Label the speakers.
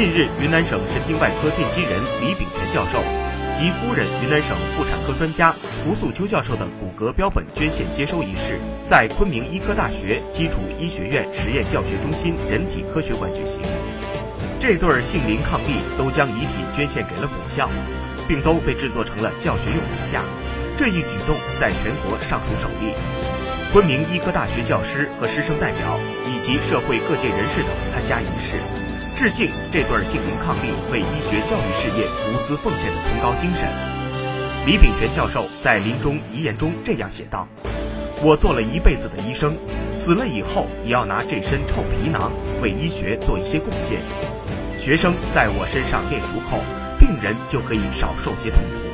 Speaker 1: 近日，云南省神经外科奠基人李秉权教授及夫人云南省妇产科专家胡素秋教授的骨骼标本捐献接收仪式，在昆明医科大学基础医学院实验教学中心人体科学馆举行。这对儿杏林伉俪都将遗体捐献给了母校，并都被制作成了教学用骨架。这一举动在全国尚属首例。昆明医科大学教师和师生代表以及社会各界人士等参加仪式，致敬这对杏林伉俪为医学教育事业无私奉献的崇高精神。李炳全教授在临终遗言中这样写道：“我做了一辈子的医生，死了以后也要拿这身臭皮囊为医学做一些贡献。学生在我身上练熟后，病人就可以少受些痛苦。